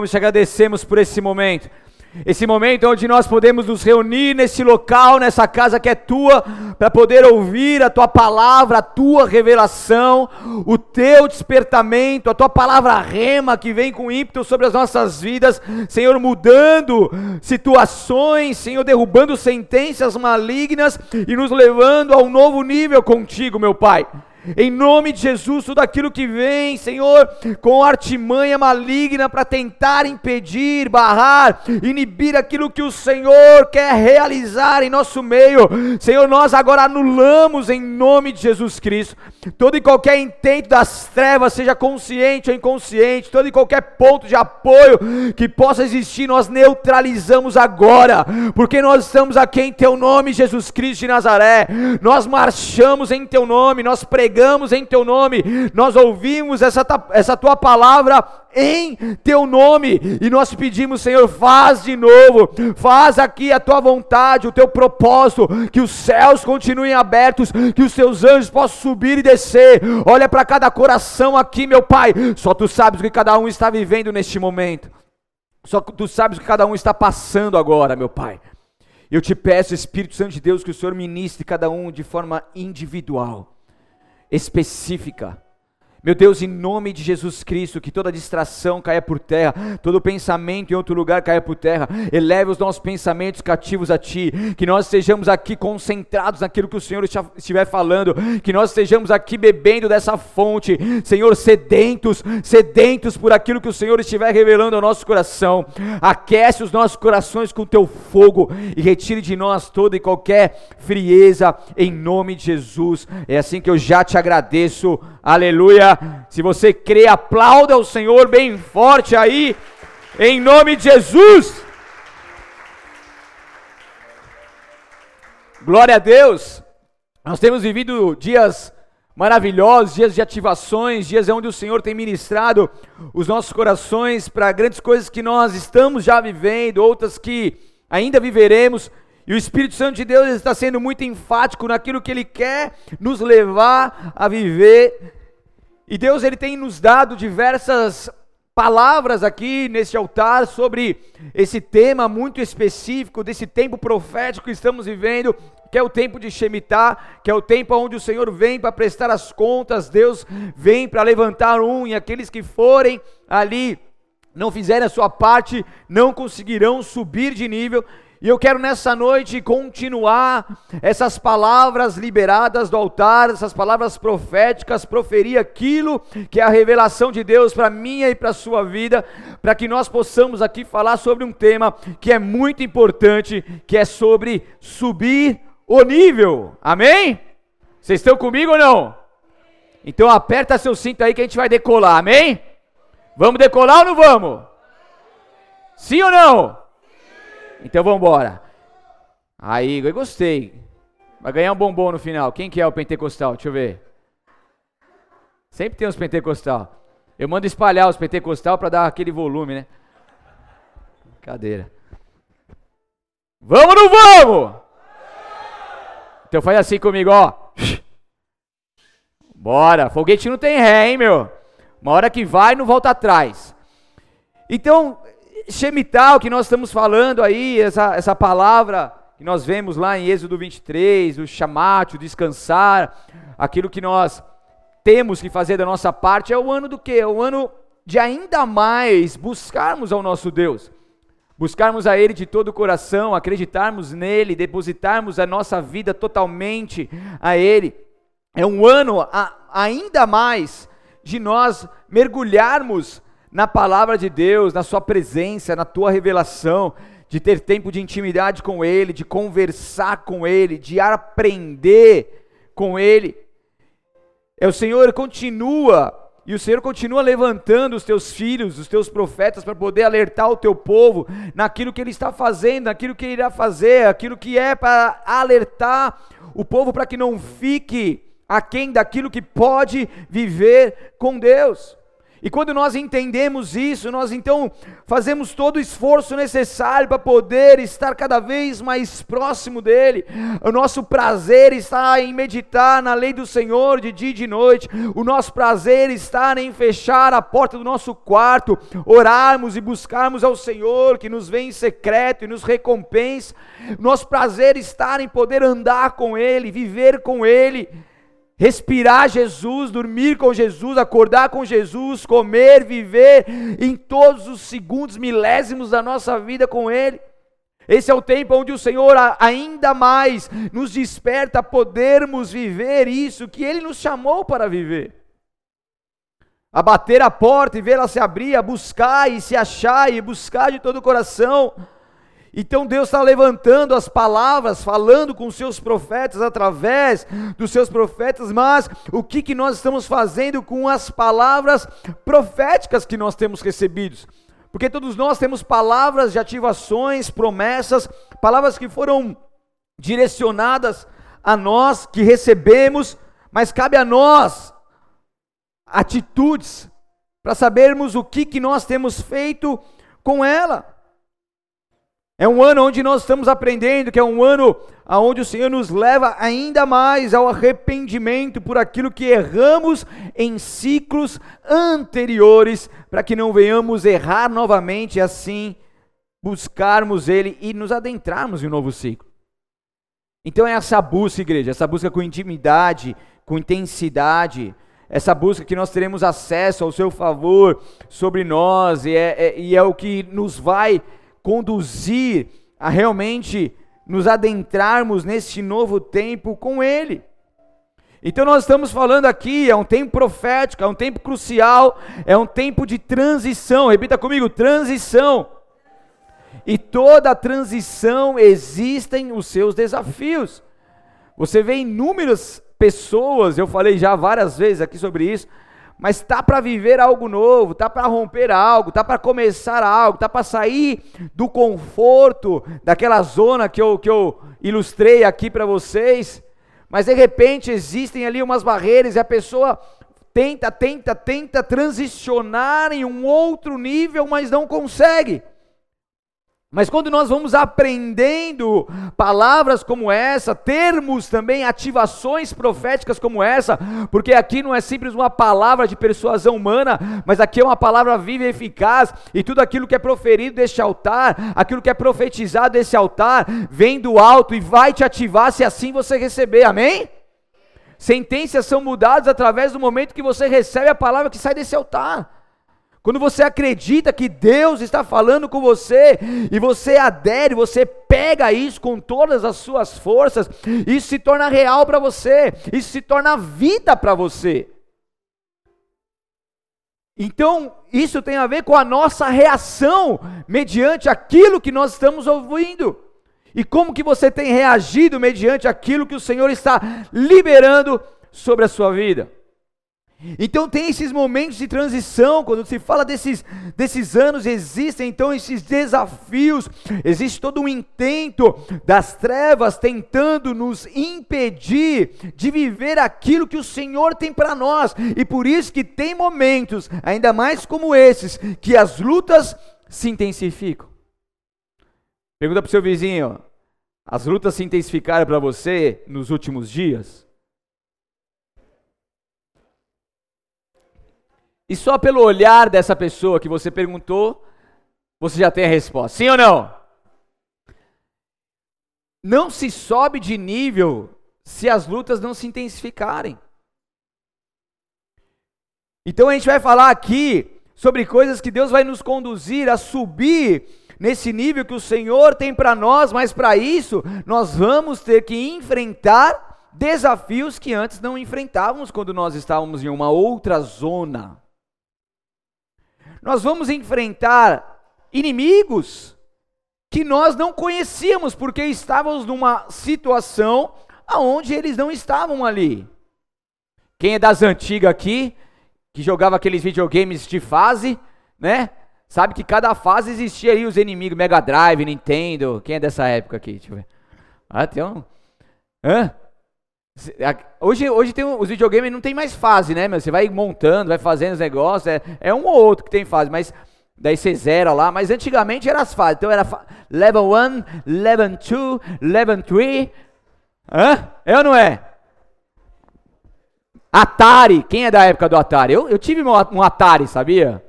Nós te agradecemos por esse momento. Esse momento onde nós podemos nos reunir nesse local, nessa casa que é tua, para poder ouvir a tua palavra, a tua revelação, o teu despertamento, a tua palavra rema que vem com ímpeto sobre as nossas vidas, Senhor, mudando situações, Senhor, derrubando sentenças malignas e nos levando a um novo nível contigo, meu Pai. Em nome de Jesus, tudo aquilo que vem, Senhor, com artimanha maligna para tentar impedir, barrar, inibir aquilo que o Senhor quer realizar em nosso meio. Senhor, nós agora anulamos em nome de Jesus Cristo todo e qualquer intento das trevas, seja consciente ou inconsciente, todo e qualquer ponto de apoio que possa existir, nós neutralizamos agora, porque nós estamos aqui em Teu nome, Jesus Cristo de Nazaré. Nós marchamos em Teu nome, nós pregamos pregamos em teu nome, nós ouvimos essa, essa tua palavra em teu nome, e nós pedimos, Senhor, faz de novo, faz aqui a tua vontade, o teu propósito, que os céus continuem abertos, que os teus anjos possam subir e descer. Olha para cada coração aqui, meu Pai, só tu sabes o que cada um está vivendo neste momento. Só tu sabes o que cada um está passando agora, meu Pai. Eu te peço, Espírito Santo de Deus, que o Senhor ministre cada um de forma individual específica. Meu Deus, em nome de Jesus Cristo, que toda distração caia por terra, todo pensamento em outro lugar caia por terra, eleve os nossos pensamentos cativos a Ti, que nós estejamos aqui concentrados naquilo que o Senhor estiver falando, que nós estejamos aqui bebendo dessa fonte, Senhor, sedentos, sedentos por aquilo que o Senhor estiver revelando ao nosso coração. Aquece os nossos corações com Teu fogo e retire de nós toda e qualquer frieza, em nome de Jesus. É assim que eu já te agradeço. Aleluia. Se você crê, aplauda o Senhor bem forte aí, em nome de Jesus. Glória a Deus. Nós temos vivido dias maravilhosos, dias de ativações, dias onde o Senhor tem ministrado os nossos corações para grandes coisas que nós estamos já vivendo, outras que ainda viveremos. E o Espírito Santo de Deus está sendo muito enfático naquilo que Ele quer nos levar a viver e Deus ele tem nos dado diversas palavras aqui neste altar sobre esse tema muito específico desse tempo profético que estamos vivendo, que é o tempo de Shemitah, que é o tempo onde o Senhor vem para prestar as contas, Deus vem para levantar um e aqueles que forem ali não fizerem a sua parte, não conseguirão subir de nível. E eu quero nessa noite continuar essas palavras liberadas do altar, essas palavras proféticas, proferir aquilo que é a revelação de Deus para minha e para sua vida, para que nós possamos aqui falar sobre um tema que é muito importante, que é sobre subir o nível. Amém? Vocês estão comigo ou não? Então aperta seu cinto aí que a gente vai decolar. Amém? Vamos decolar ou não vamos? Sim ou não? Então vamos embora. Aí, eu gostei. Vai ganhar um bombom no final. Quem que é o pentecostal? Deixa eu ver. Sempre tem uns pentecostal. Eu mando espalhar os pentecostal para dar aquele volume, né? Cadeira. Vamos ou não vamos? Então faz assim comigo, ó. Bora. Foguete não tem ré, hein, meu? Uma hora que vai, não volta atrás. Então, Shemitah, que nós estamos falando aí, essa, essa palavra que nós vemos lá em Êxodo 23, o chamate, o descansar, aquilo que nós temos que fazer da nossa parte, é o ano do quê? É o ano de ainda mais buscarmos ao nosso Deus. Buscarmos a Ele de todo o coração, acreditarmos nele, depositarmos a nossa vida totalmente a Ele. É um ano a, ainda mais de nós mergulharmos na palavra de Deus, na Sua presença, na Tua revelação, de ter tempo de intimidade com Ele, de conversar com Ele, de aprender com Ele. É o Senhor continua, e o Senhor continua levantando os teus filhos, os teus profetas, para poder alertar o teu povo naquilo que Ele está fazendo, naquilo que Ele irá fazer, aquilo que é para alertar o povo para que não fique aquém daquilo que pode viver com Deus. E quando nós entendemos isso, nós então fazemos todo o esforço necessário para poder estar cada vez mais próximo dele. O nosso prazer está em meditar na lei do Senhor de dia e de noite. O nosso prazer está em fechar a porta do nosso quarto, orarmos e buscarmos ao Senhor que nos vem em secreto e nos recompensa. Nosso prazer está em poder andar com ele, viver com ele respirar Jesus, dormir com Jesus, acordar com Jesus, comer, viver em todos os segundos, milésimos da nossa vida com Ele. Esse é o tempo onde o Senhor ainda mais nos desperta a podermos viver isso que Ele nos chamou para viver. A bater a porta e vê-la se abrir, a buscar e se achar e buscar de todo o coração então Deus está levantando as palavras, falando com os seus profetas através dos seus profetas, mas o que, que nós estamos fazendo com as palavras proféticas que nós temos recebidos? Porque todos nós temos palavras de ativações, promessas, palavras que foram direcionadas a nós, que recebemos, mas cabe a nós atitudes para sabermos o que, que nós temos feito com ela. É um ano onde nós estamos aprendendo, que é um ano onde o Senhor nos leva ainda mais ao arrependimento por aquilo que erramos em ciclos anteriores, para que não venhamos errar novamente e assim buscarmos Ele e nos adentrarmos em um novo ciclo. Então é essa busca, igreja, essa busca com intimidade, com intensidade, essa busca que nós teremos acesso ao Seu favor sobre nós, e é, é, e é o que nos vai conduzir a realmente nos adentrarmos neste novo tempo com Ele. Então nós estamos falando aqui, é um tempo profético, é um tempo crucial, é um tempo de transição. Repita comigo, transição. E toda transição existem os seus desafios. Você vê inúmeras pessoas, eu falei já várias vezes aqui sobre isso, mas tá para viver algo novo, tá para romper algo, tá para começar algo, tá para sair do conforto daquela zona que eu, que eu ilustrei aqui para vocês. Mas de repente existem ali umas barreiras e a pessoa tenta, tenta, tenta transicionar em um outro nível, mas não consegue. Mas quando nós vamos aprendendo palavras como essa, termos também ativações proféticas como essa, porque aqui não é simples uma palavra de persuasão humana, mas aqui é uma palavra viva e eficaz, e tudo aquilo que é proferido deste altar, aquilo que é profetizado desse altar, vem do alto e vai te ativar se assim você receber, amém? Sentenças são mudadas através do momento que você recebe a palavra que sai desse altar. Quando você acredita que Deus está falando com você e você adere, você pega isso com todas as suas forças, isso se torna real para você, isso se torna vida para você. Então, isso tem a ver com a nossa reação mediante aquilo que nós estamos ouvindo. E como que você tem reagido mediante aquilo que o Senhor está liberando sobre a sua vida? Então tem esses momentos de transição, quando se fala desses, desses anos, existem então esses desafios, existe todo um intento das trevas tentando nos impedir de viver aquilo que o Senhor tem para nós, e por isso que tem momentos, ainda mais como esses, que as lutas se intensificam. Pergunta para o seu vizinho: as lutas se intensificaram para você nos últimos dias? E só pelo olhar dessa pessoa que você perguntou, você já tem a resposta. Sim ou não? Não se sobe de nível se as lutas não se intensificarem. Então a gente vai falar aqui sobre coisas que Deus vai nos conduzir a subir nesse nível que o Senhor tem para nós, mas para isso nós vamos ter que enfrentar desafios que antes não enfrentávamos quando nós estávamos em uma outra zona nós vamos enfrentar inimigos que nós não conhecíamos, porque estávamos numa situação aonde eles não estavam ali. Quem é das antigas aqui, que jogava aqueles videogames de fase, né? Sabe que cada fase existia aí os inimigos, Mega Drive, Nintendo. Quem é dessa época aqui? Deixa eu ver. Ah, tem um. Hã? Hoje, hoje tem os videogames não tem mais fase, né? Você vai montando, vai fazendo os negócios. É, é um ou outro que tem fase, mas daí você zera lá. Mas antigamente era as fases. Então era level 1, level 2, level 3. Hã? É ou não é? Atari. Quem é da época do Atari? Eu, eu tive um Atari, sabia?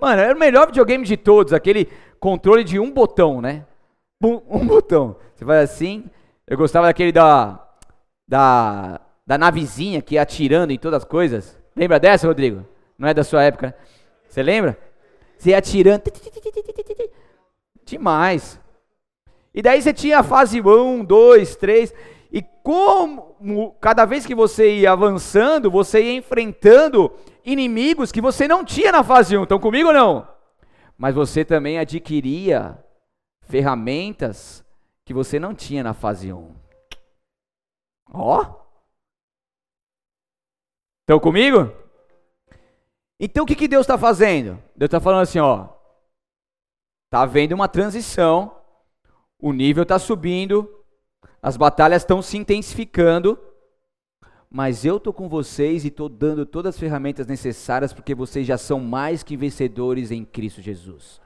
Mano, era o melhor videogame de todos. Aquele controle de um botão, né? Um, um botão. Você faz assim. Eu gostava daquele da da, da navezinha que ia atirando em todas as coisas. Lembra dessa, Rodrigo? Não é da sua época, né? Você lembra? Você ia atirando. Demais. E daí você tinha a fase 1, 2, 3. E como cada vez que você ia avançando, você ia enfrentando inimigos que você não tinha na fase 1. Estão comigo ou não? Mas você também adquiria ferramentas que você não tinha na fase 1. Ó. Estão comigo? Então o que, que Deus está fazendo? Deus está falando assim, ó. Está havendo uma transição, o nível está subindo, as batalhas estão se intensificando, mas eu estou com vocês e estou dando todas as ferramentas necessárias porque vocês já são mais que vencedores em Cristo Jesus.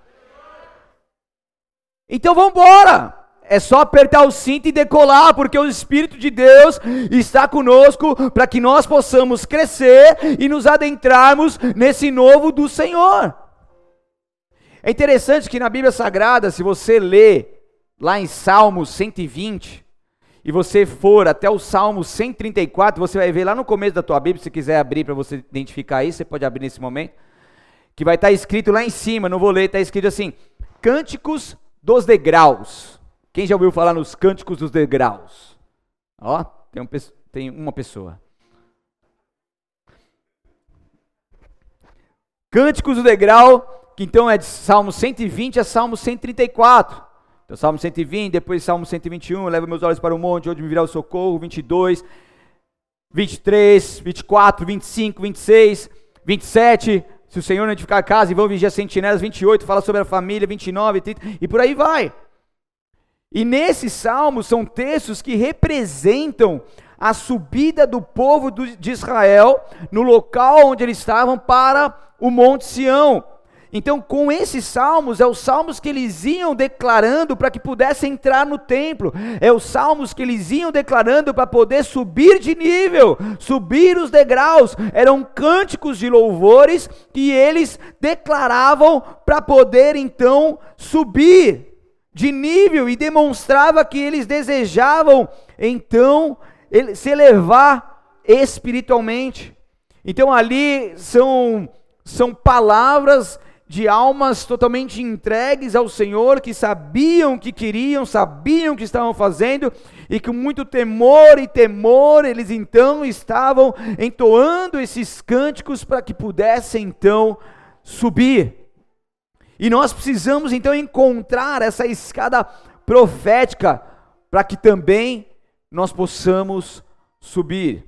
Então vamos embora! É só apertar o cinto e decolar, porque o Espírito de Deus está conosco para que nós possamos crescer e nos adentrarmos nesse novo do Senhor. É interessante que na Bíblia Sagrada, se você lê lá em Salmos 120, e você for até o Salmo 134, você vai ver lá no começo da tua Bíblia, se quiser abrir para você identificar isso, você pode abrir nesse momento, que vai estar escrito lá em cima, não vou ler, está escrito assim: Cânticos dos degraus. Quem já ouviu falar nos cânticos dos degraus? Ó, tem, um, tem uma pessoa. Cânticos do degrau, que então é de Salmo 120 a Salmo 134. Então, Salmo 120, depois Salmo 121, leva meus olhos para o monte, onde me virá o socorro, 22, 23, 24, 25, 26, 27, se o Senhor não edificar a casa e vão vigiar sentinelas, 28, fala sobre a família, 29, 30, e por aí vai. E nesses salmos são textos que representam a subida do povo de Israel no local onde eles estavam para o Monte Sião. Então, com esses salmos, é os salmos que eles iam declarando para que pudessem entrar no templo, é os salmos que eles iam declarando para poder subir de nível, subir os degraus, eram cânticos de louvores que eles declaravam para poder então subir de nível e demonstrava que eles desejavam então se elevar espiritualmente. Então ali são são palavras de almas totalmente entregues ao Senhor, que sabiam que queriam, sabiam o que estavam fazendo, e com muito temor e temor eles então estavam entoando esses cânticos para que pudessem então subir. E nós precisamos então encontrar essa escada profética para que também nós possamos subir.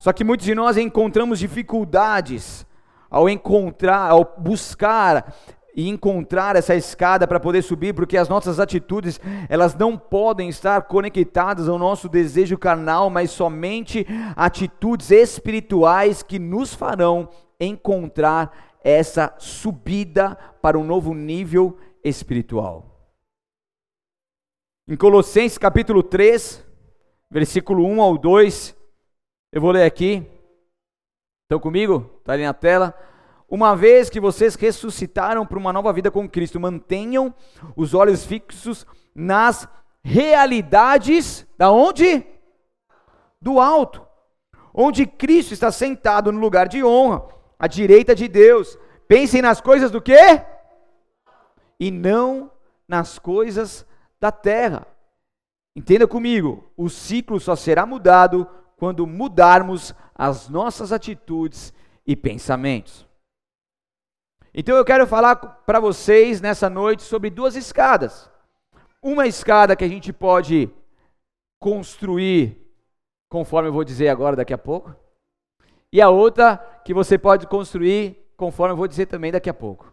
Só que muitos de nós encontramos dificuldades ao encontrar, ao buscar e encontrar essa escada para poder subir, porque as nossas atitudes, elas não podem estar conectadas ao nosso desejo carnal, mas somente atitudes espirituais que nos farão encontrar essa subida para um novo nível espiritual. Em Colossenses capítulo 3, versículo 1 ao 2, eu vou ler aqui. Estão comigo? Está ali na tela. Uma vez que vocês ressuscitaram para uma nova vida com Cristo, mantenham os olhos fixos nas realidades da onde? Do alto, onde Cristo está sentado no lugar de honra à direita de Deus. Pensem nas coisas do quê? E não nas coisas da terra. Entenda comigo, o ciclo só será mudado quando mudarmos as nossas atitudes e pensamentos. Então eu quero falar para vocês nessa noite sobre duas escadas. Uma escada que a gente pode construir, conforme eu vou dizer agora daqui a pouco, e a outra que você pode construir, conforme eu vou dizer também daqui a pouco.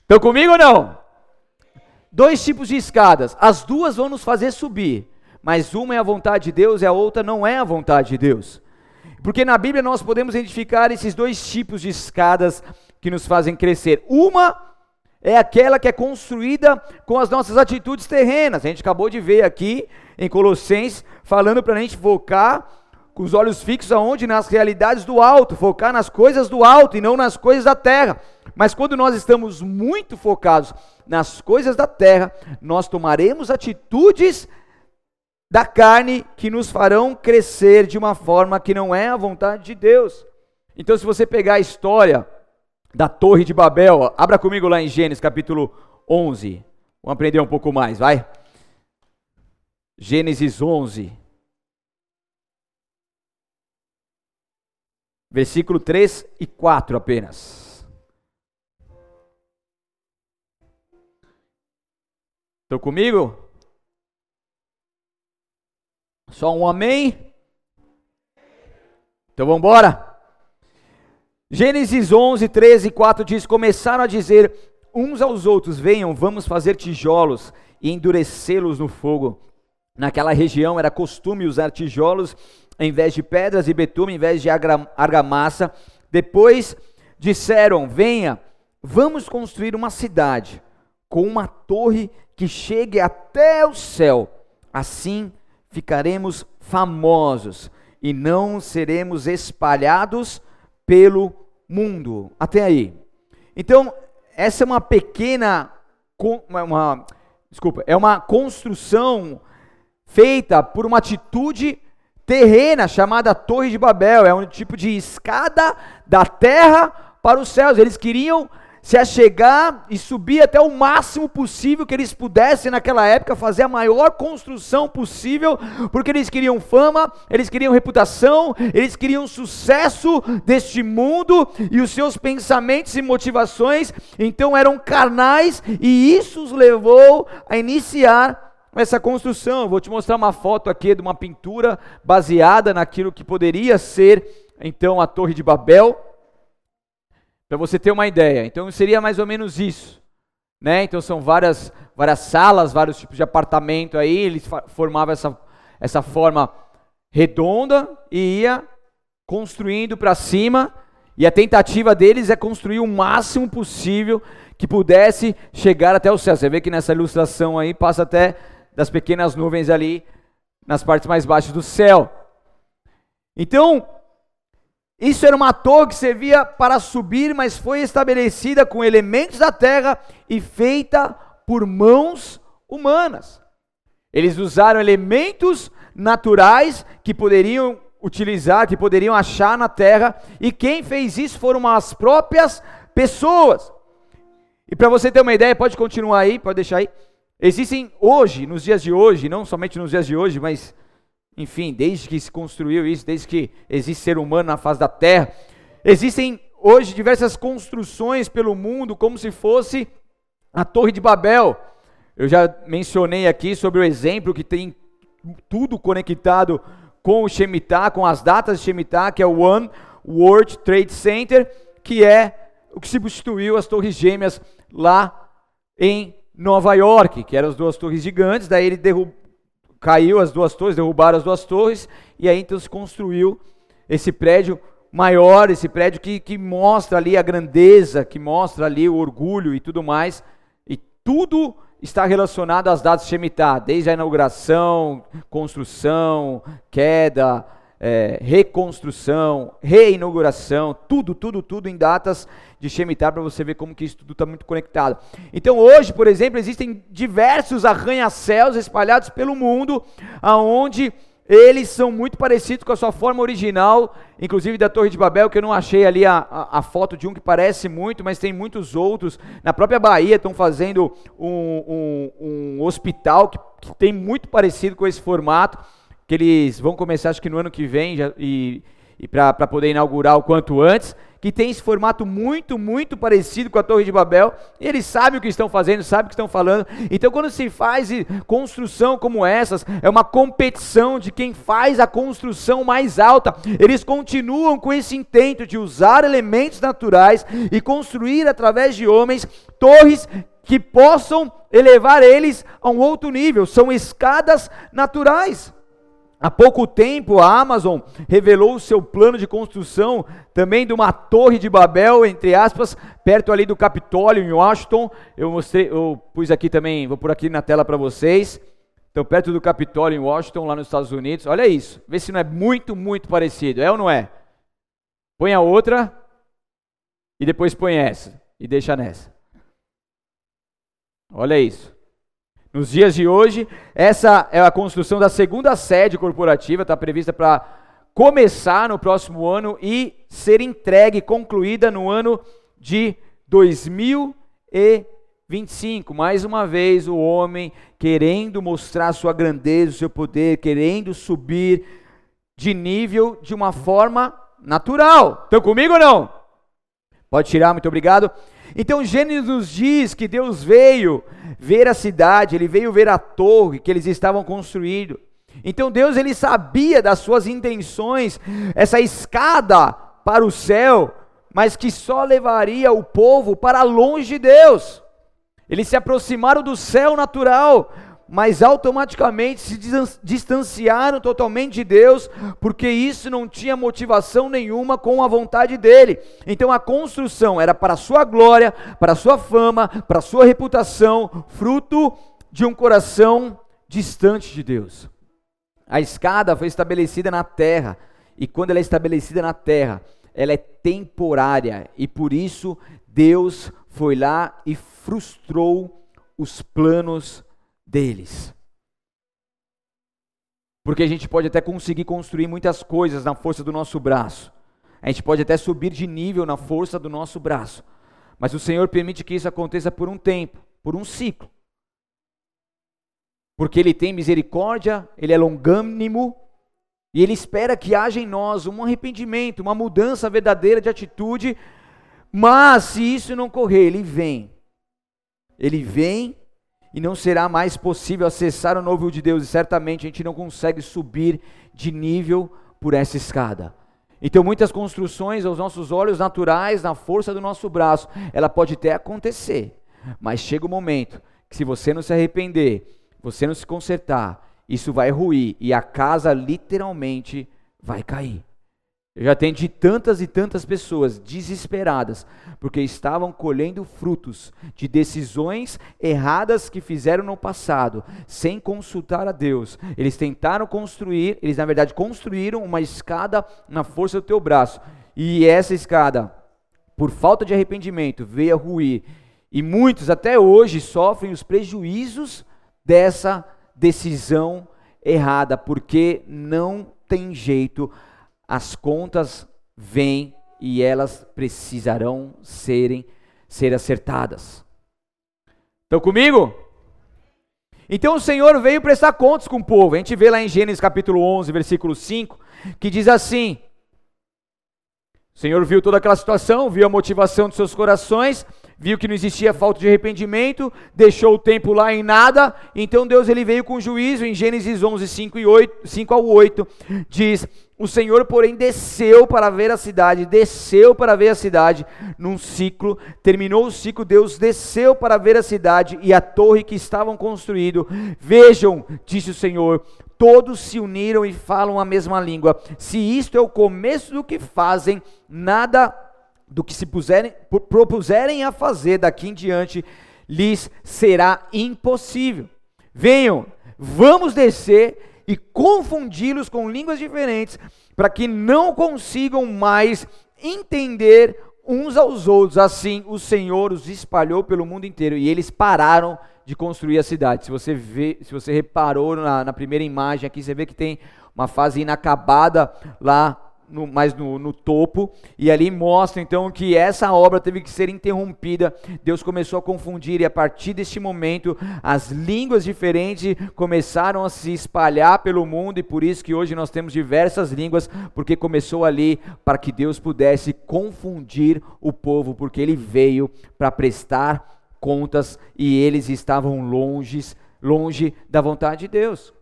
Estão comigo ou não? Dois tipos de escadas. As duas vão nos fazer subir, mas uma é a vontade de Deus e a outra não é a vontade de Deus. Porque na Bíblia nós podemos identificar esses dois tipos de escadas que nos fazem crescer. Uma é aquela que é construída com as nossas atitudes terrenas. A gente acabou de ver aqui em Colossenses falando para a gente focar com os olhos fixos aonde? Nas realidades do alto, focar nas coisas do alto e não nas coisas da terra. Mas quando nós estamos muito focados nas coisas da terra, nós tomaremos atitudes da carne que nos farão crescer de uma forma que não é a vontade de Deus. Então, se você pegar a história da Torre de Babel, abra comigo lá em Gênesis capítulo 11. Vamos aprender um pouco mais, vai? Gênesis 11. Versículo 3 e 4 apenas. Estão comigo? Só um amém? Então vamos embora. Gênesis 11, 13 e 4 diz: Começaram a dizer uns aos outros: Venham, vamos fazer tijolos e endurecê-los no fogo. Naquela região era costume usar tijolos em vez de pedras e betume em vez de argamassa. Depois disseram: Venha, vamos construir uma cidade com uma torre que chegue até o céu. Assim ficaremos famosos e não seremos espalhados pelo mundo. Até aí. Então, essa é uma pequena uma, desculpa, é uma construção feita por uma atitude terrena chamada Torre de Babel, é um tipo de escada da terra para os céus. Eles queriam se achegar e subir até o máximo possível que eles pudessem naquela época, fazer a maior construção possível, porque eles queriam fama, eles queriam reputação, eles queriam sucesso deste mundo e os seus pensamentos e motivações, então eram carnais e isso os levou a iniciar essa construção. vou te mostrar uma foto aqui de uma pintura baseada naquilo que poderia ser então a Torre de Babel. Para você ter uma ideia. Então seria mais ou menos isso. Né? Então são várias, várias salas, vários tipos de apartamento aí, eles formavam essa, essa forma redonda e ia construindo para cima, e a tentativa deles é construir o máximo possível que pudesse chegar até o céu. Você vê que nessa ilustração aí passa até das pequenas nuvens ali nas partes mais baixas do céu. Então, isso era uma torre que servia para subir, mas foi estabelecida com elementos da terra e feita por mãos humanas. Eles usaram elementos naturais que poderiam utilizar, que poderiam achar na terra, e quem fez isso foram as próprias pessoas. E para você ter uma ideia, pode continuar aí, pode deixar aí. Existem hoje, nos dias de hoje, não somente nos dias de hoje, mas enfim, desde que se construiu isso, desde que existe ser humano na face da terra, existem hoje diversas construções pelo mundo como se fosse a Torre de Babel. Eu já mencionei aqui sobre o exemplo que tem tudo conectado com o Shemitah, com as datas de Shemitah, que é o One World Trade Center, que é o que substituiu as torres gêmeas lá em Nova York, que eram as duas torres gigantes, daí ele derrubou caiu as duas torres, derrubaram as duas torres, e aí então se construiu esse prédio maior, esse prédio que, que mostra ali a grandeza, que mostra ali o orgulho e tudo mais, e tudo está relacionado às datas de Shemitah, desde a inauguração, construção, queda, é, reconstrução, reinauguração, tudo, tudo, tudo em datas de Shemitah para você ver como que isso tudo está muito conectado. Então hoje, por exemplo, existem diversos arranha-céus espalhados pelo mundo, aonde eles são muito parecidos com a sua forma original, inclusive da Torre de Babel, que eu não achei ali a, a, a foto de um que parece muito, mas tem muitos outros. Na própria Bahia estão fazendo um, um, um hospital que, que tem muito parecido com esse formato que eles vão começar acho que no ano que vem já, e, e para poder inaugurar o quanto antes, que tem esse formato muito, muito parecido com a Torre de Babel, eles sabem o que estão fazendo, sabem o que estão falando. Então, quando se faz construção como essas, é uma competição de quem faz a construção mais alta. Eles continuam com esse intento de usar elementos naturais e construir através de homens torres que possam elevar eles a um outro nível, são escadas naturais. Há pouco tempo a Amazon revelou o seu plano de construção também de uma torre de Babel, entre aspas, perto ali do Capitólio em Washington. Eu mostrei, eu pus aqui também, vou por aqui na tela para vocês. Então, perto do Capitólio em Washington, lá nos Estados Unidos. Olha isso, vê se não é muito, muito parecido. É ou não é? Põe a outra e depois põe essa e deixa nessa. Olha isso. Nos dias de hoje, essa é a construção da segunda sede corporativa, está prevista para começar no próximo ano e ser entregue, concluída no ano de 2025. Mais uma vez, o homem querendo mostrar sua grandeza, seu poder, querendo subir de nível de uma forma natural. Estão comigo ou não? Pode tirar, muito obrigado. Então Gênesis nos diz que Deus veio ver a cidade, ele veio ver a torre que eles estavam construindo. Então Deus ele sabia das suas intenções, essa escada para o céu, mas que só levaria o povo para longe de Deus. Eles se aproximaram do céu natural, mas automaticamente se distanciaram totalmente de Deus, porque isso não tinha motivação nenhuma com a vontade dele. Então a construção era para a sua glória, para a sua fama, para a sua reputação, fruto de um coração distante de Deus. A escada foi estabelecida na terra, e quando ela é estabelecida na terra, ela é temporária, e por isso Deus foi lá e frustrou os planos deles. Porque a gente pode até conseguir construir muitas coisas na força do nosso braço. A gente pode até subir de nível na força do nosso braço. Mas o Senhor permite que isso aconteça por um tempo, por um ciclo. Porque Ele tem misericórdia, Ele é longânimo, e Ele espera que haja em nós um arrependimento, uma mudança verdadeira de atitude. Mas se isso não correr, Ele vem. Ele vem e não será mais possível acessar o novo de Deus, e certamente a gente não consegue subir de nível por essa escada. Então, muitas construções aos nossos olhos naturais, na força do nosso braço, ela pode até acontecer, mas chega o um momento que, se você não se arrepender, você não se consertar, isso vai ruir e a casa literalmente vai cair. Eu já atendi tantas e tantas pessoas desesperadas, porque estavam colhendo frutos de decisões erradas que fizeram no passado, sem consultar a Deus. Eles tentaram construir, eles na verdade construíram uma escada na força do teu braço, e essa escada, por falta de arrependimento, veio a ruir. E muitos até hoje sofrem os prejuízos dessa decisão errada, porque não tem jeito as contas vêm e elas precisarão serem ser acertadas. Estão comigo? Então o Senhor veio prestar contas com o povo. A gente vê lá em Gênesis capítulo 11, versículo 5, que diz assim: O Senhor viu toda aquela situação, viu a motivação dos seus corações, viu que não existia falta de arrependimento, deixou o tempo lá em nada, então Deus ele veio com juízo em Gênesis 11, 5, e 8, 5 ao 8, diz, o Senhor, porém, desceu para ver a cidade, desceu para ver a cidade num ciclo, terminou o ciclo, Deus desceu para ver a cidade e a torre que estavam construindo. Vejam, disse o Senhor, todos se uniram e falam a mesma língua. Se isto é o começo do que fazem, nada do que se puserem, propuserem a fazer daqui em diante lhes será impossível. Venham, vamos descer e confundi-los com línguas diferentes, para que não consigam mais entender uns aos outros. Assim, o Senhor os espalhou pelo mundo inteiro e eles pararam de construir a cidade. Se você vê, se você reparou na, na primeira imagem aqui, você vê que tem uma fase inacabada lá no, mais no, no, topo, e ali mostra então que essa obra teve que ser interrompida. Deus começou a confundir, e a partir deste momento, as línguas diferentes começaram a se espalhar pelo mundo, e por isso que hoje nós temos diversas línguas, porque começou ali para que Deus pudesse confundir o povo, porque ele veio para prestar contas e eles estavam longe, longe da vontade de Deus.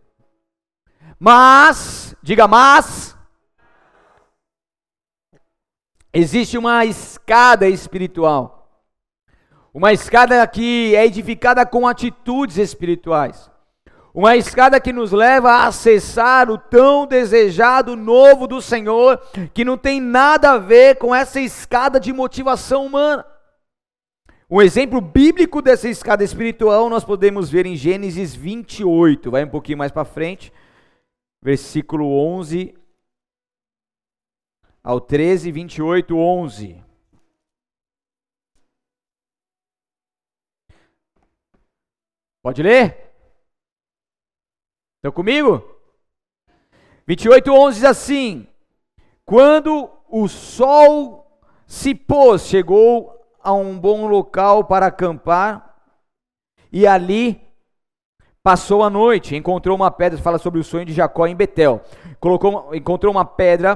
Mas, diga mas, Existe uma escada espiritual. Uma escada que é edificada com atitudes espirituais. Uma escada que nos leva a acessar o tão desejado novo do Senhor, que não tem nada a ver com essa escada de motivação humana. Um exemplo bíblico dessa escada espiritual nós podemos ver em Gênesis 28, vai um pouquinho mais para frente, versículo 11 ao 13, 28, 11. Pode ler? Estão comigo? 28, 11 diz assim: Quando o sol se pôs, chegou a um bom local para acampar, e ali passou a noite, encontrou uma pedra, fala sobre o sonho de Jacó em Betel. Colocou, encontrou uma pedra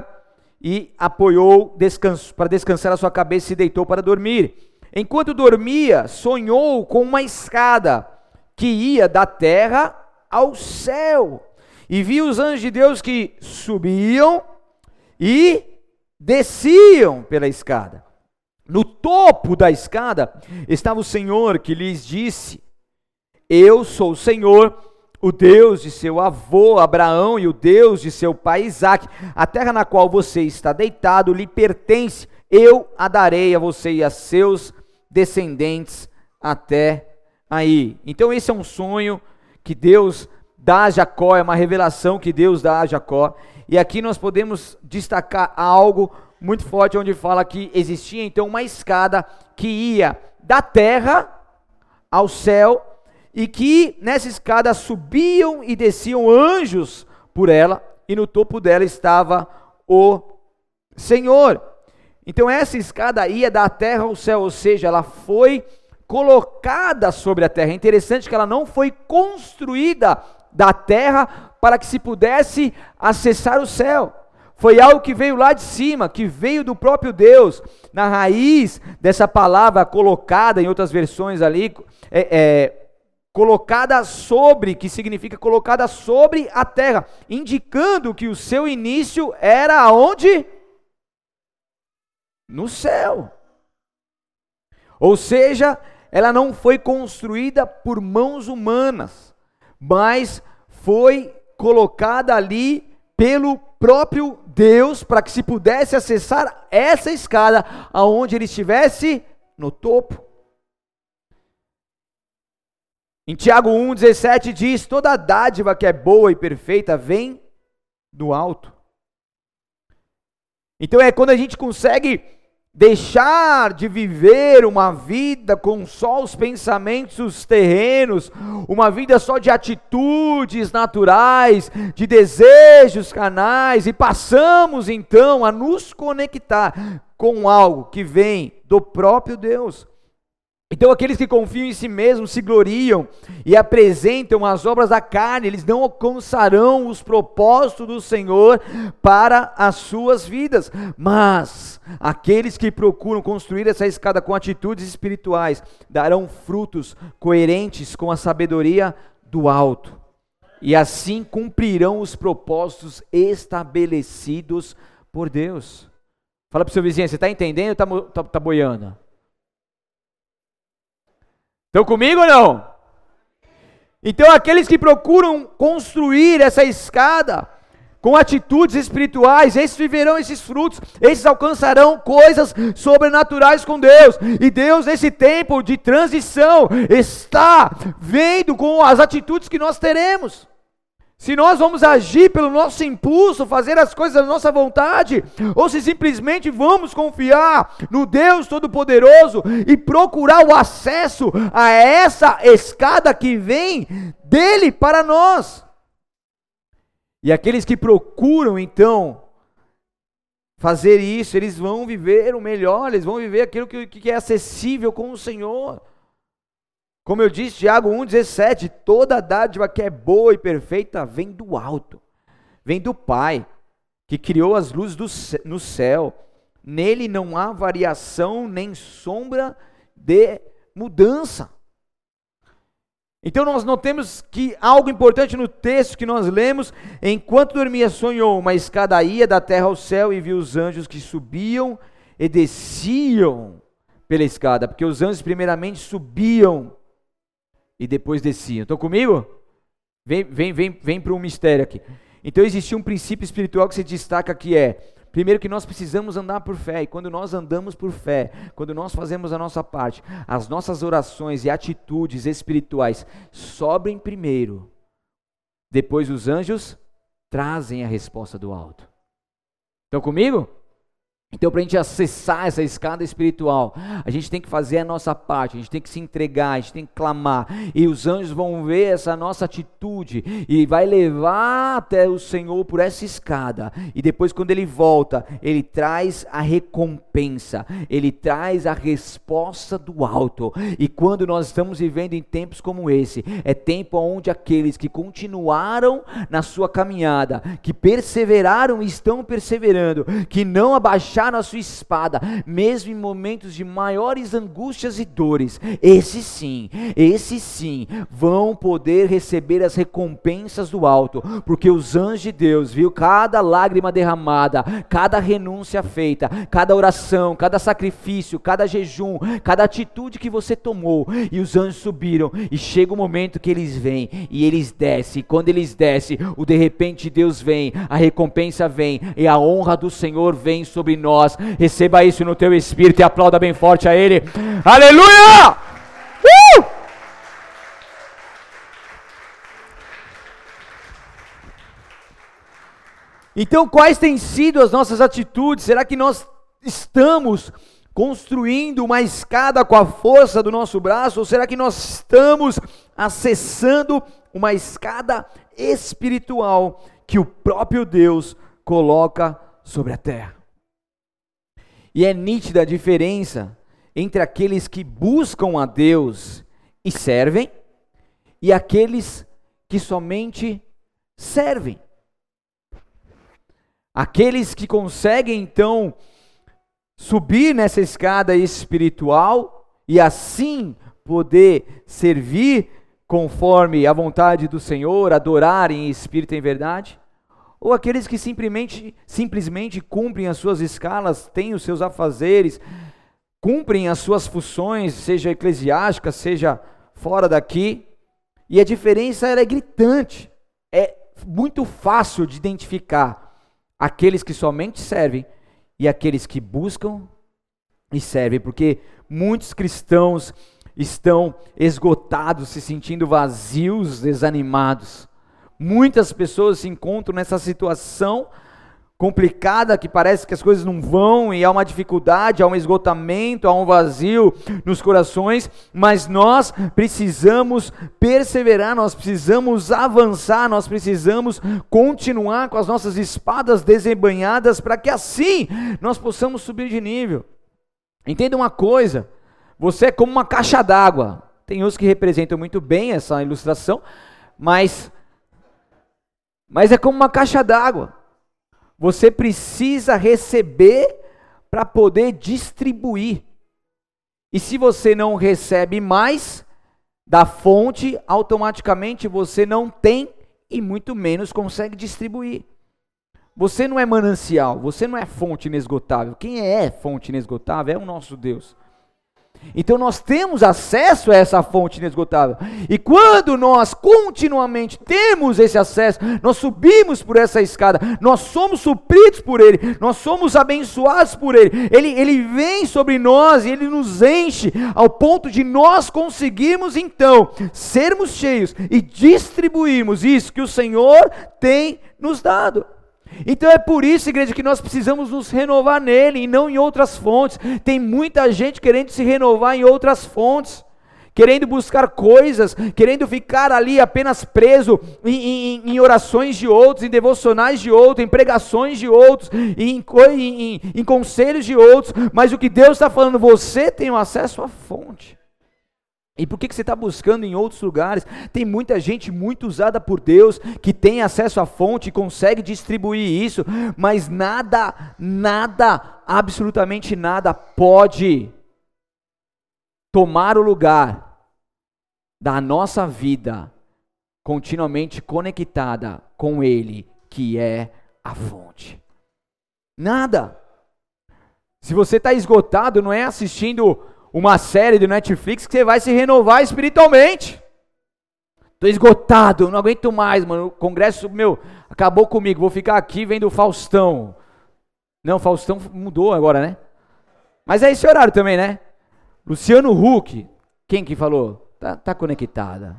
e apoiou descanso, para descansar a sua cabeça e deitou para dormir. Enquanto dormia, sonhou com uma escada que ia da terra ao céu. E viu os anjos de Deus que subiam e desciam pela escada. No topo da escada estava o Senhor que lhes disse: Eu sou o Senhor, o Deus de seu avô Abraão e o Deus de seu pai Isaque. A terra na qual você está deitado lhe pertence. Eu a darei a você e a seus descendentes até aí. Então, esse é um sonho que Deus dá a Jacó, é uma revelação que Deus dá a Jacó. E aqui nós podemos destacar algo muito forte, onde fala que existia então uma escada que ia da terra ao céu e que nessa escada subiam e desciam anjos por ela, e no topo dela estava o Senhor. Então essa escada ia da terra ao céu, ou seja, ela foi colocada sobre a terra. É interessante que ela não foi construída da terra para que se pudesse acessar o céu. Foi algo que veio lá de cima, que veio do próprio Deus. Na raiz dessa palavra colocada, em outras versões ali, é, é, colocada sobre, que significa colocada sobre a terra, indicando que o seu início era aonde? No céu. Ou seja, ela não foi construída por mãos humanas, mas foi colocada ali pelo próprio Deus para que se pudesse acessar essa escada aonde ele estivesse no topo. Em Tiago 1,17 diz: toda dádiva que é boa e perfeita vem do alto. Então é quando a gente consegue deixar de viver uma vida com só os pensamentos terrenos, uma vida só de atitudes naturais, de desejos canais, e passamos então a nos conectar com algo que vem do próprio Deus. Então, aqueles que confiam em si mesmos se gloriam e apresentam as obras da carne, eles não alcançarão os propósitos do Senhor para as suas vidas. Mas aqueles que procuram construir essa escada com atitudes espirituais darão frutos coerentes com a sabedoria do alto, e assim cumprirão os propósitos estabelecidos por Deus. Fala para o seu vizinho, você está entendendo ou está tá, tá boiando? Estão comigo ou não? Então, aqueles que procuram construir essa escada com atitudes espirituais, esses viverão esses frutos, esses alcançarão coisas sobrenaturais com Deus. E Deus, nesse tempo de transição, está vendo com as atitudes que nós teremos. Se nós vamos agir pelo nosso impulso, fazer as coisas da nossa vontade, ou se simplesmente vamos confiar no Deus Todo-Poderoso e procurar o acesso a essa escada que vem dele para nós. E aqueles que procuram então fazer isso, eles vão viver o melhor, eles vão viver aquilo que, que é acessível com o Senhor. Como eu disse, Tiago 1,17: toda dádiva que é boa e perfeita vem do alto, vem do Pai, que criou as luzes do, no céu. Nele não há variação nem sombra de mudança. Então nós notamos que algo importante no texto que nós lemos, enquanto dormia sonhou uma escada ia da terra ao céu e viu os anjos que subiam e desciam pela escada, porque os anjos primeiramente subiam e depois desciam. Estão comigo? Vem, vem, vem, vem para um mistério aqui. Então existia um princípio espiritual que se destaca que é, primeiro que nós precisamos andar por fé, e quando nós andamos por fé, quando nós fazemos a nossa parte, as nossas orações e atitudes espirituais sobem primeiro, depois os anjos trazem a resposta do alto. Estão comigo? Então, para a gente acessar essa escada espiritual, a gente tem que fazer a nossa parte, a gente tem que se entregar, a gente tem que clamar, e os anjos vão ver essa nossa atitude e vai levar até o Senhor por essa escada. E depois, quando ele volta, ele traz a recompensa, ele traz a resposta do alto. E quando nós estamos vivendo em tempos como esse, é tempo onde aqueles que continuaram na sua caminhada, que perseveraram e estão perseverando, que não abaixaram a sua espada, mesmo em momentos de maiores angústias e dores, esses sim, esses sim, vão poder receber as recompensas do alto, porque os anjos de Deus viu cada lágrima derramada, cada renúncia feita, cada oração, cada sacrifício, cada jejum, cada atitude que você tomou, e os anjos subiram, e chega o momento que eles vêm, e eles descem, e quando eles descem, o de repente Deus vem, a recompensa vem, e a honra do Senhor vem sobre nós nós. Receba isso no teu espírito e aplauda bem forte a Ele. Aleluia! Uh! Então, quais têm sido as nossas atitudes? Será que nós estamos construindo uma escada com a força do nosso braço? Ou será que nós estamos acessando uma escada espiritual que o próprio Deus coloca sobre a terra? E é nítida a diferença entre aqueles que buscam a Deus e servem e aqueles que somente servem. Aqueles que conseguem então subir nessa escada espiritual e assim poder servir conforme a vontade do Senhor, adorar em espírito e em verdade, ou aqueles que simplesmente, simplesmente cumprem as suas escalas, têm os seus afazeres, cumprem as suas funções, seja eclesiástica, seja fora daqui, e a diferença é gritante. É muito fácil de identificar aqueles que somente servem e aqueles que buscam e servem, porque muitos cristãos estão esgotados, se sentindo vazios, desanimados. Muitas pessoas se encontram nessa situação complicada que parece que as coisas não vão e há uma dificuldade, há um esgotamento, há um vazio nos corações, mas nós precisamos perseverar, nós precisamos avançar, nós precisamos continuar com as nossas espadas desembanhadas para que assim nós possamos subir de nível. Entenda uma coisa, você é como uma caixa d'água. Tem uns que representam muito bem essa ilustração, mas mas é como uma caixa d'água. Você precisa receber para poder distribuir. E se você não recebe mais da fonte, automaticamente você não tem e muito menos consegue distribuir. Você não é manancial, você não é fonte inesgotável. Quem é fonte inesgotável é o nosso Deus. Então nós temos acesso a essa fonte inesgotável. E quando nós continuamente temos esse acesso, nós subimos por essa escada, nós somos supridos por Ele, nós somos abençoados por Ele. Ele, ele vem sobre nós e Ele nos enche ao ponto de nós conseguirmos então sermos cheios e distribuirmos isso que o Senhor tem nos dado. Então é por isso, igreja, que nós precisamos nos renovar nele e não em outras fontes. Tem muita gente querendo se renovar em outras fontes, querendo buscar coisas, querendo ficar ali apenas preso em, em, em orações de outros, em devocionais de outros, em pregações de outros, em, em conselhos de outros. Mas o que Deus está falando, você tem o acesso à fonte. E por que, que você está buscando em outros lugares? Tem muita gente muito usada por Deus que tem acesso à fonte e consegue distribuir isso, mas nada, nada, absolutamente nada pode tomar o lugar da nossa vida continuamente conectada com Ele, que é a fonte. Nada. Se você está esgotado, não é assistindo uma série do Netflix que você vai se renovar espiritualmente. Tô esgotado, não aguento mais, mano. O congresso, meu, acabou comigo. Vou ficar aqui vendo o Faustão. Não, Faustão mudou agora, né? Mas é esse horário também, né? Luciano Huck, quem que falou? Tá, tá conectada.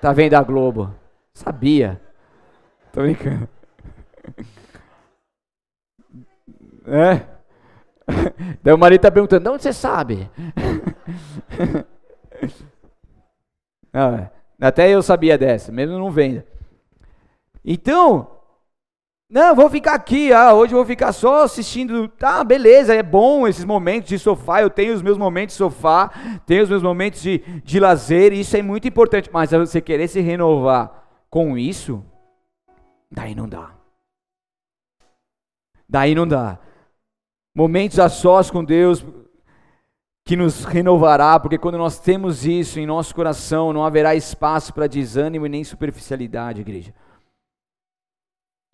Tá vendo a Globo. Sabia. Tô brincando. É. Daí o marido tá perguntando, de onde você sabe? É. até eu sabia dessa, mesmo não vendo. Então, não, vou ficar aqui, ah, hoje eu vou ficar só assistindo. Tá, beleza, é bom esses momentos de sofá. Eu tenho os meus momentos de sofá, tenho os meus momentos de, de lazer, isso é muito importante. Mas você querer se renovar com isso, daí não dá. Daí não dá. Momentos a sós com Deus que nos renovará, porque quando nós temos isso em nosso coração, não haverá espaço para desânimo e nem superficialidade, igreja.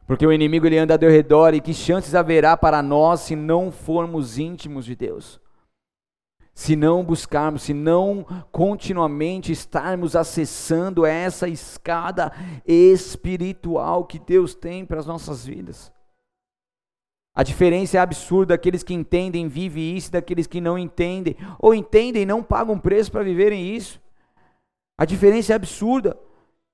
Porque o inimigo ele anda ao redor e que chances haverá para nós se não formos íntimos de Deus? Se não buscarmos, se não continuamente estarmos acessando essa escada espiritual que Deus tem para as nossas vidas. A diferença é absurda, aqueles que entendem vivem isso, daqueles que não entendem, ou entendem e não pagam preço para viverem isso. A diferença é absurda.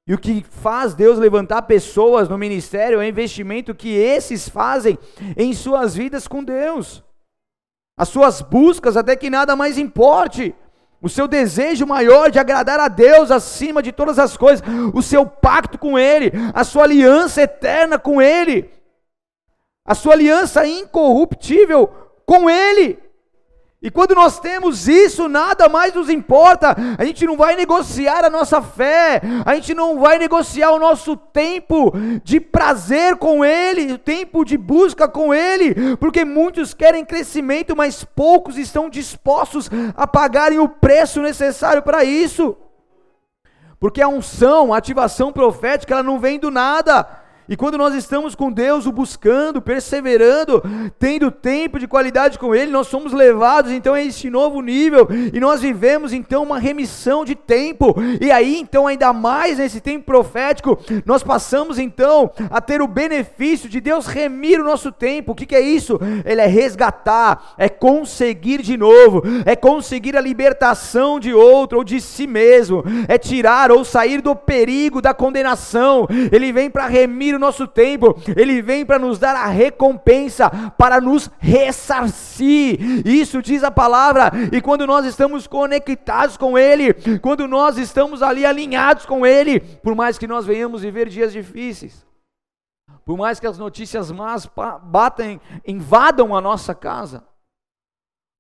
E o que faz Deus levantar pessoas no ministério é o investimento que esses fazem em suas vidas com Deus. As suas buscas, até que nada mais importe. O seu desejo maior de agradar a Deus acima de todas as coisas, o seu pacto com Ele, a sua aliança eterna com Ele, a sua aliança incorruptível com Ele. E quando nós temos isso, nada mais nos importa. A gente não vai negociar a nossa fé, a gente não vai negociar o nosso tempo de prazer com Ele, o tempo de busca com Ele, porque muitos querem crescimento, mas poucos estão dispostos a pagarem o preço necessário para isso. Porque a unção, a ativação profética, ela não vem do nada. E quando nós estamos com Deus, o buscando, perseverando, tendo tempo de qualidade com Ele, nós somos levados então a este novo nível e nós vivemos então uma remissão de tempo. E aí então ainda mais nesse tempo profético, nós passamos então a ter o benefício de Deus remir o nosso tempo. O que, que é isso? Ele é resgatar, é conseguir de novo, é conseguir a libertação de outro ou de si mesmo, é tirar ou sair do perigo da condenação. Ele vem para remir o nosso tempo, Ele vem para nos dar a recompensa, para nos ressarcir. Isso diz a palavra, e quando nós estamos conectados com Ele, quando nós estamos ali alinhados com Ele, por mais que nós venhamos viver dias difíceis, por mais que as notícias más batem, invadam a nossa casa,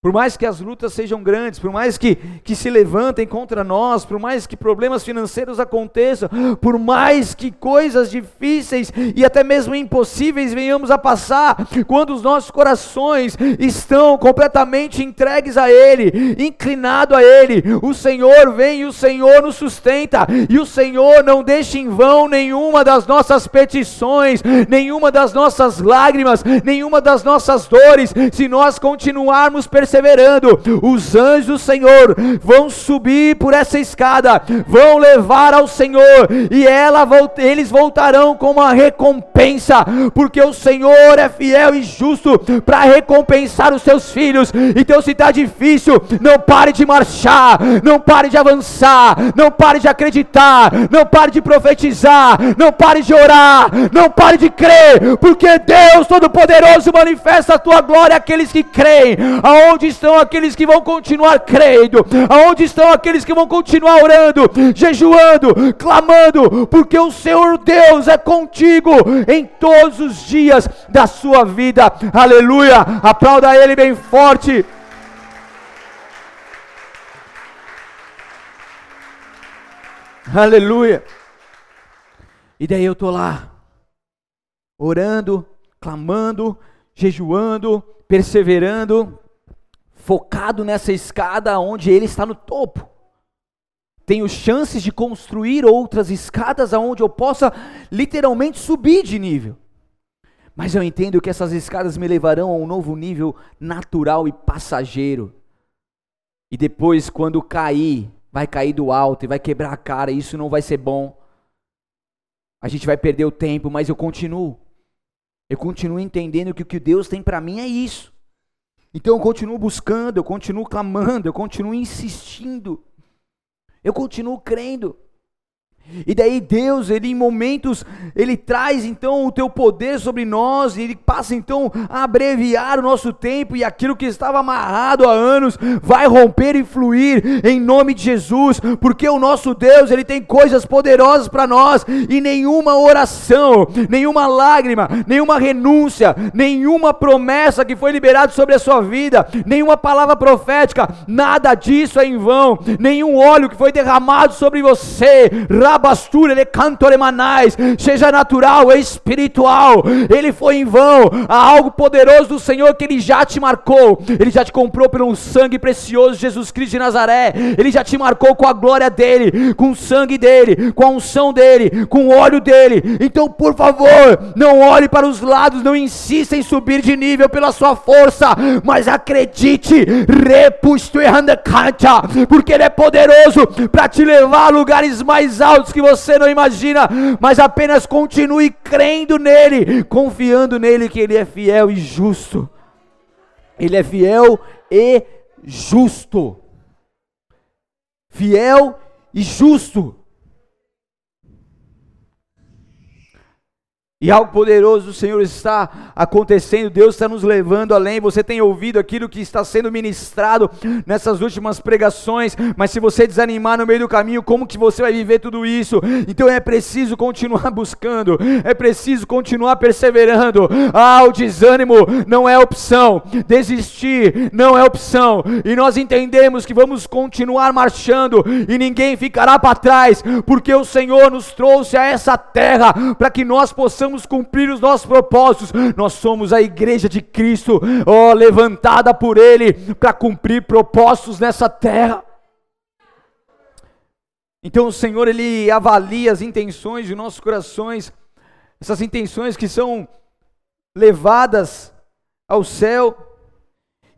por mais que as lutas sejam grandes, por mais que, que se levantem contra nós, por mais que problemas financeiros aconteçam, por mais que coisas difíceis e até mesmo impossíveis venhamos a passar, quando os nossos corações estão completamente entregues a Ele, inclinado a Ele, o Senhor vem e o Senhor nos sustenta, e o Senhor não deixa em vão nenhuma das nossas petições, nenhuma das nossas lágrimas, nenhuma das nossas dores, se nós continuarmos perseverando perseverando, os anjos do Senhor vão subir por essa escada, vão levar ao Senhor, e ela, eles voltarão com uma recompensa, porque o Senhor é fiel e justo para recompensar os seus filhos. Então, se está difícil, não pare de marchar, não pare de avançar, não pare de acreditar, não pare de profetizar, não pare de orar, não pare de crer, porque Deus Todo-Poderoso manifesta a tua glória àqueles que creem. Aonde Aonde estão aqueles que vão continuar crendo? Aonde estão aqueles que vão continuar orando, jejuando, clamando? Porque o Senhor Deus é contigo em todos os dias da sua vida. Aleluia! Aplauda Ele bem forte. Aleluia. E daí eu tô lá, orando, clamando, jejuando, perseverando, focado nessa escada onde ele está no topo. Tenho chances de construir outras escadas aonde eu possa literalmente subir de nível. Mas eu entendo que essas escadas me levarão a um novo nível natural e passageiro. E depois, quando cair, vai cair do alto e vai quebrar a cara, e isso não vai ser bom. A gente vai perder o tempo, mas eu continuo. Eu continuo entendendo que o que Deus tem para mim é isso. Então eu continuo buscando, eu continuo clamando, eu continuo insistindo. Eu continuo crendo. E daí Deus, ele em momentos, ele traz então o teu poder sobre nós, e ele passa então a abreviar o nosso tempo, e aquilo que estava amarrado há anos vai romper e fluir em nome de Jesus, porque o nosso Deus, ele tem coisas poderosas para nós, e nenhuma oração, nenhuma lágrima, nenhuma renúncia, nenhuma promessa que foi liberada sobre a sua vida, nenhuma palavra profética, nada disso é em vão, nenhum óleo que foi derramado sobre você, rabastura, ele canto manais, seja natural ou espiritual, ele foi em vão, há algo poderoso do Senhor que ele já te marcou, ele já te comprou pelo sangue precioso de Jesus Cristo de Nazaré, ele já te marcou com a glória dele, com o sangue dele, com a unção dele, com o óleo dele. Então, por favor, não olhe para os lados, não insista em subir de nível pela sua força, mas acredite, repusto e porque ele é poderoso para te levar a lugares mais altos que você não imagina, mas apenas continue crendo nele, confiando nele que ele é fiel e justo. Ele é fiel e justo. Fiel e justo. E algo poderoso do Senhor está acontecendo, Deus está nos levando além. Você tem ouvido aquilo que está sendo ministrado nessas últimas pregações, mas se você desanimar no meio do caminho, como que você vai viver tudo isso? Então é preciso continuar buscando, é preciso continuar perseverando. Ah, o desânimo não é opção, desistir não é opção, e nós entendemos que vamos continuar marchando e ninguém ficará para trás, porque o Senhor nos trouxe a essa terra para que nós possamos possamos cumprir os nossos propósitos. Nós somos a igreja de Cristo, ó, levantada por Ele para cumprir propósitos nessa terra. Então o Senhor ele avalia as intenções de nossos corações, essas intenções que são levadas ao céu,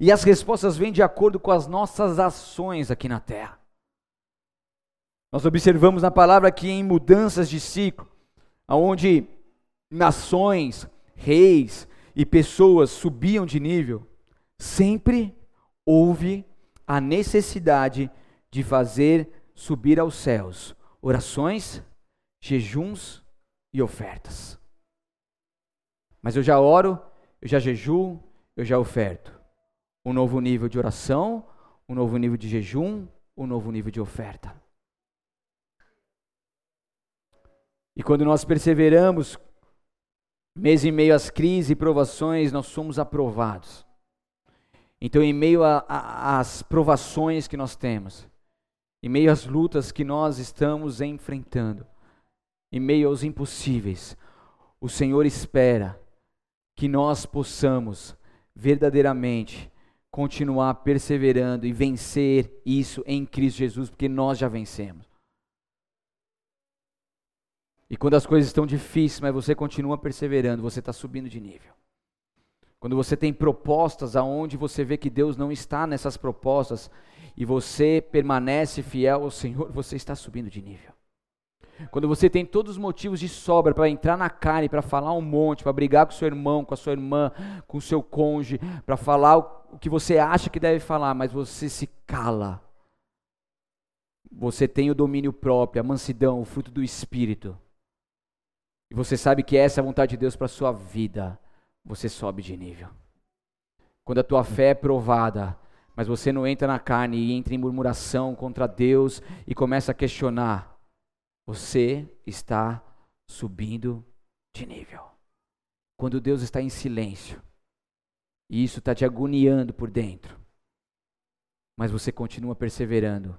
e as respostas vêm de acordo com as nossas ações aqui na terra. Nós observamos na palavra que em mudanças de ciclo, aonde nações, reis e pessoas subiam de nível, sempre houve a necessidade de fazer subir aos céus orações, jejuns e ofertas. Mas eu já oro, eu já jejuo, eu já oferto. Um novo nível de oração, um novo nível de jejum, um novo nível de oferta. E quando nós perseveramos Mês em meio às crises e provações, nós somos aprovados. Então, em meio às provações que nós temos, em meio às lutas que nós estamos enfrentando, em meio aos impossíveis, o Senhor espera que nós possamos verdadeiramente continuar perseverando e vencer isso em Cristo Jesus, porque nós já vencemos. E quando as coisas estão difíceis, mas você continua perseverando, você está subindo de nível. Quando você tem propostas aonde você vê que Deus não está nessas propostas e você permanece fiel ao Senhor, você está subindo de nível. Quando você tem todos os motivos de sobra para entrar na carne, para falar um monte, para brigar com seu irmão, com a sua irmã, com o seu cônjuge, para falar o que você acha que deve falar, mas você se cala. Você tem o domínio próprio, a mansidão, o fruto do espírito e você sabe que essa é a vontade de Deus para a sua vida, você sobe de nível. Quando a tua fé é provada, mas você não entra na carne e entra em murmuração contra Deus e começa a questionar, você está subindo de nível. Quando Deus está em silêncio, e isso está te agoniando por dentro, mas você continua perseverando,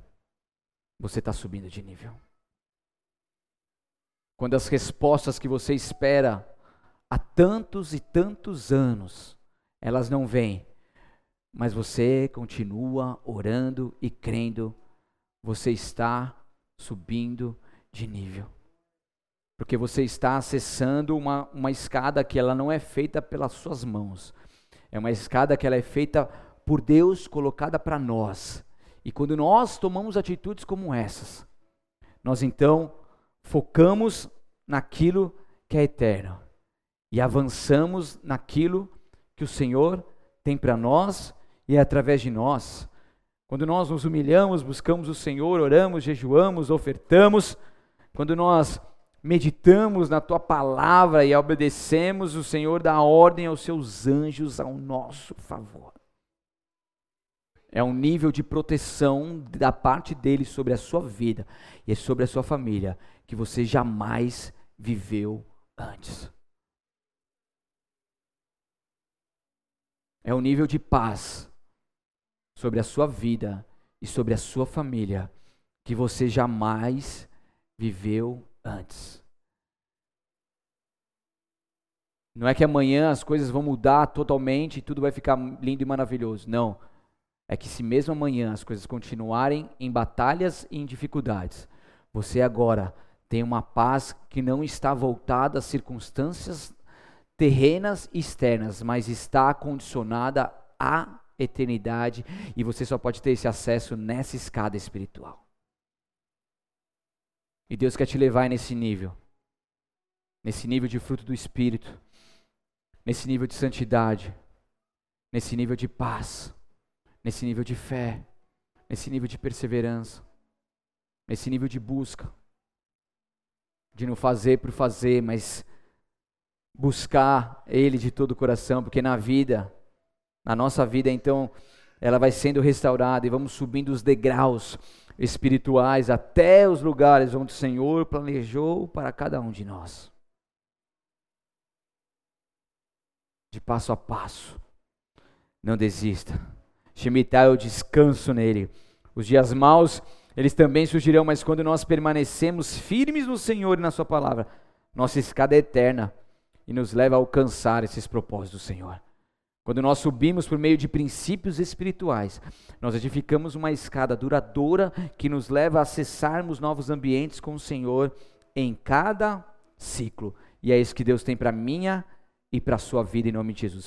você está subindo de nível. Quando as respostas que você espera há tantos e tantos anos, elas não vêm, mas você continua orando e crendo, você está subindo de nível. Porque você está acessando uma, uma escada que ela não é feita pelas suas mãos. É uma escada que ela é feita por Deus, colocada para nós. E quando nós tomamos atitudes como essas, nós então focamos naquilo que é eterno e avançamos naquilo que o Senhor tem para nós e é através de nós. Quando nós nos humilhamos, buscamos o Senhor, oramos, jejuamos, ofertamos, quando nós meditamos na tua palavra e obedecemos, o Senhor dá ordem aos seus anjos ao nosso favor. É um nível de proteção da parte dele sobre a sua vida e sobre a sua família que você jamais viveu antes. É um nível de paz sobre a sua vida e sobre a sua família que você jamais viveu antes. Não é que amanhã as coisas vão mudar totalmente e tudo vai ficar lindo e maravilhoso. Não. É que se mesmo amanhã as coisas continuarem em batalhas e em dificuldades, você agora tem uma paz que não está voltada às circunstâncias terrenas e externas, mas está condicionada à eternidade e você só pode ter esse acesso nessa escada espiritual. E Deus quer te levar nesse nível, nesse nível de fruto do Espírito, nesse nível de santidade, nesse nível de paz, nesse nível de fé, nesse nível de perseverança, nesse nível de busca, de não fazer por fazer, mas buscar Ele de todo o coração, porque na vida, na nossa vida, então, ela vai sendo restaurada e vamos subindo os degraus espirituais até os lugares onde o Senhor planejou para cada um de nós. De passo a passo. Não desista. Shemitah é o descanso nele. Os dias maus, eles também surgirão, mas quando nós permanecemos firmes no Senhor e na Sua palavra, nossa escada é eterna e nos leva a alcançar esses propósitos do Senhor. Quando nós subimos por meio de princípios espirituais, nós edificamos uma escada duradoura que nos leva a acessarmos novos ambientes com o Senhor em cada ciclo. E é isso que Deus tem para minha e para a sua vida em nome de Jesus.